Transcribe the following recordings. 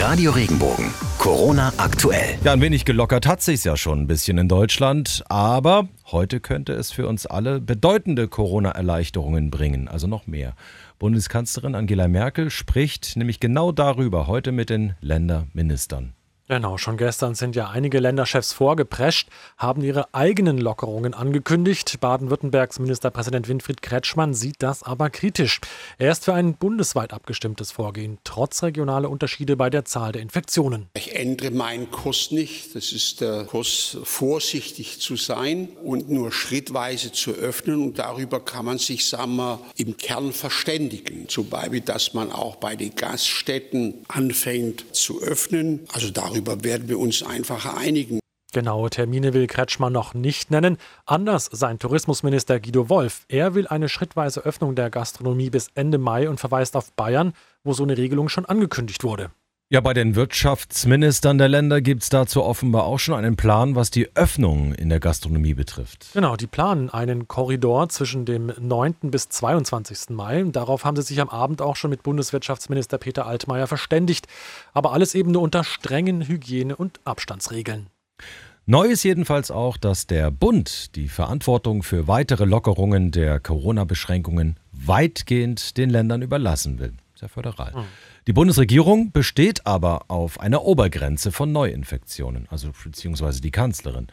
Radio Regenbogen. Corona aktuell. Ja, ein wenig gelockert hat sich's ja schon ein bisschen in Deutschland, aber heute könnte es für uns alle bedeutende Corona-Erleichterungen bringen, also noch mehr. Bundeskanzlerin Angela Merkel spricht nämlich genau darüber heute mit den Länderministern. Genau, schon gestern sind ja einige Länderchefs vorgeprescht, haben ihre eigenen Lockerungen angekündigt. Baden-Württembergs Ministerpräsident Winfried Kretschmann sieht das aber kritisch. Er ist für ein bundesweit abgestimmtes Vorgehen, trotz regionaler Unterschiede bei der Zahl der Infektionen. Ich ändere meinen Kurs nicht. Das ist der Kurs, vorsichtig zu sein und nur schrittweise zu öffnen. Und darüber kann man sich, sagen wir, im Kern verständigen. Zum Beispiel, dass man auch bei den Gaststätten anfängt zu öffnen. Also darüber Darüber werden wir uns einfach einigen. Genaue Termine will Kretschmann noch nicht nennen. Anders sein Tourismusminister Guido Wolf. Er will eine schrittweise Öffnung der Gastronomie bis Ende Mai und verweist auf Bayern, wo so eine Regelung schon angekündigt wurde. Ja, bei den Wirtschaftsministern der Länder gibt es dazu offenbar auch schon einen Plan, was die Öffnung in der Gastronomie betrifft. Genau, die planen einen Korridor zwischen dem 9. bis 22. Mai. Darauf haben sie sich am Abend auch schon mit Bundeswirtschaftsminister Peter Altmaier verständigt. Aber alles eben nur unter strengen Hygiene- und Abstandsregeln. Neu ist jedenfalls auch, dass der Bund die Verantwortung für weitere Lockerungen der Corona-Beschränkungen weitgehend den Ländern überlassen will. Sehr föderal. Mhm. Die Bundesregierung besteht aber auf einer Obergrenze von Neuinfektionen, also beziehungsweise die Kanzlerin.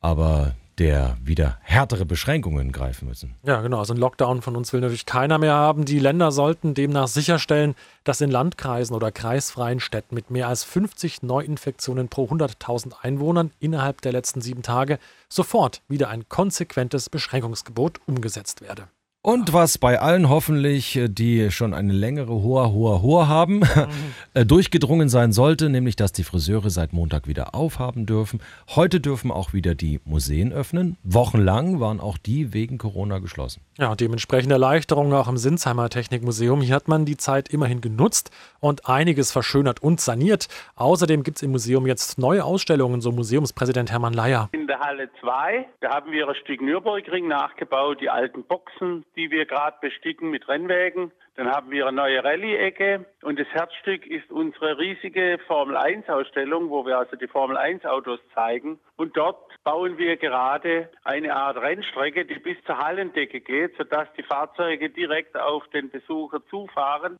Aber der wieder härtere Beschränkungen greifen müssen. Ja, genau. Also ein Lockdown von uns will natürlich keiner mehr haben. Die Länder sollten demnach sicherstellen, dass in Landkreisen oder kreisfreien Städten mit mehr als 50 Neuinfektionen pro 100.000 Einwohnern innerhalb der letzten sieben Tage sofort wieder ein konsequentes Beschränkungsgebot umgesetzt werde. Und was bei allen hoffentlich, äh, die schon eine längere Hoher, Hoher, Hoher haben, mhm. durchgedrungen sein sollte, nämlich dass die Friseure seit Montag wieder aufhaben dürfen. Heute dürfen auch wieder die Museen öffnen. Wochenlang waren auch die wegen Corona geschlossen. Ja, dementsprechende Erleichterungen auch im Sinsheimer Technikmuseum. Hier hat man die Zeit immerhin genutzt und einiges verschönert und saniert. Außerdem gibt es im Museum jetzt neue Ausstellungen, so Museumspräsident Hermann Leier. In der Halle 2, da haben wir ein Stück Nürburgring nachgebaut, die alten Boxen, die wir gerade besticken mit Rennwägen. Dann haben wir eine neue Rallye-Ecke und das Herzstück ist unsere riesige Formel 1-Ausstellung, wo wir also die Formel 1-Autos zeigen. Und dort bauen wir gerade eine Art Rennstrecke, die bis zur Hallendecke geht, sodass die Fahrzeuge direkt auf den Besucher zufahren.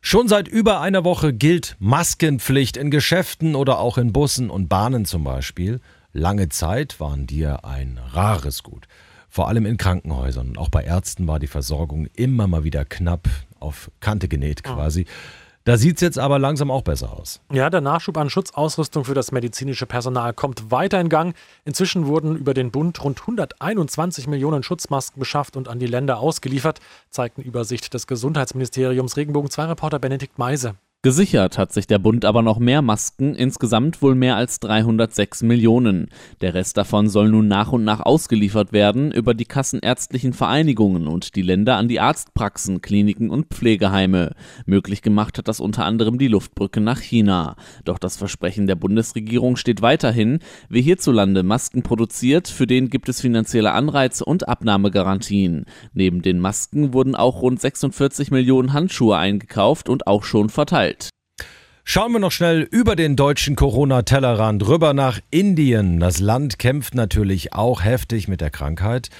Schon seit über einer Woche gilt Maskenpflicht in Geschäften oder auch in Bussen und Bahnen zum Beispiel. Lange Zeit waren die ein rares Gut. Vor allem in Krankenhäusern und auch bei Ärzten war die Versorgung immer mal wieder knapp auf Kante genäht quasi. Da sieht es jetzt aber langsam auch besser aus. Ja, der Nachschub an Schutzausrüstung für das medizinische Personal kommt weiter in Gang. Inzwischen wurden über den Bund rund 121 Millionen Schutzmasken beschafft und an die Länder ausgeliefert, zeigt eine Übersicht des Gesundheitsministeriums Regenbogen 2 Reporter Benedikt Meise. Gesichert hat sich der Bund aber noch mehr Masken, insgesamt wohl mehr als 306 Millionen. Der Rest davon soll nun nach und nach ausgeliefert werden über die kassenärztlichen Vereinigungen und die Länder an die Arztpraxen, Kliniken und Pflegeheime. Möglich gemacht hat das unter anderem die Luftbrücke nach China. Doch das Versprechen der Bundesregierung steht weiterhin. Wer hierzulande Masken produziert, für den gibt es finanzielle Anreize und Abnahmegarantien. Neben den Masken wurden auch rund 46 Millionen Handschuhe eingekauft und auch schon verteilt. Schauen wir noch schnell über den deutschen Corona-Tellerrand rüber nach Indien. Das Land kämpft natürlich auch heftig mit der Krankheit.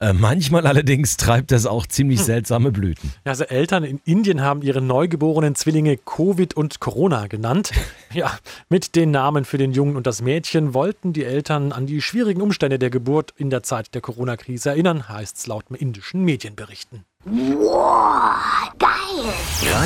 Äh, manchmal allerdings treibt es auch ziemlich hm. seltsame Blüten. Also Eltern in Indien haben ihre neugeborenen Zwillinge Covid und Corona genannt. Ja, mit den Namen für den Jungen und das Mädchen wollten die Eltern an die schwierigen Umstände der Geburt in der Zeit der Corona-Krise erinnern, heißt es laut indischen Medienberichten. Wow!